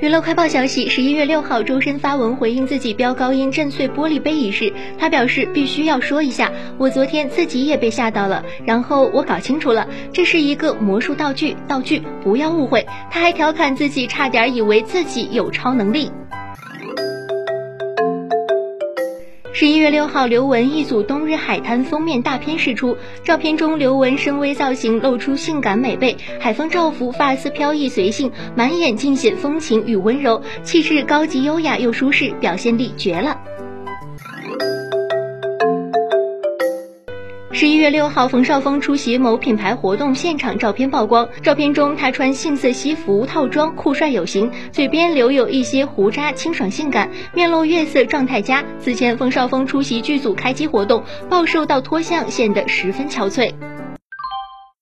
娱乐快报消息：十一月六号，周深发文回应自己飙高音震碎玻璃杯一事，他表示必须要说一下，我昨天自己也被吓到了，然后我搞清楚了，这是一个魔术道具，道具不要误会。他还调侃自己差点以为自己有超能力。十一月六号，刘雯一组冬日海滩封面大片释出，照片中刘雯深 V 造型露出性感美背，海风照拂，发丝飘逸随性，满眼尽显风情与温柔，气质高级优雅又舒适，表现力绝了。十一月六号，冯绍峰出席某品牌活动现场照片曝光。照片中，他穿杏色西服套装，酷帅有型，嘴边留有一些胡渣，清爽性感，面露月色，状态佳。此前，冯绍峰出席剧组开机活动，暴瘦到脱相，显得十分憔悴。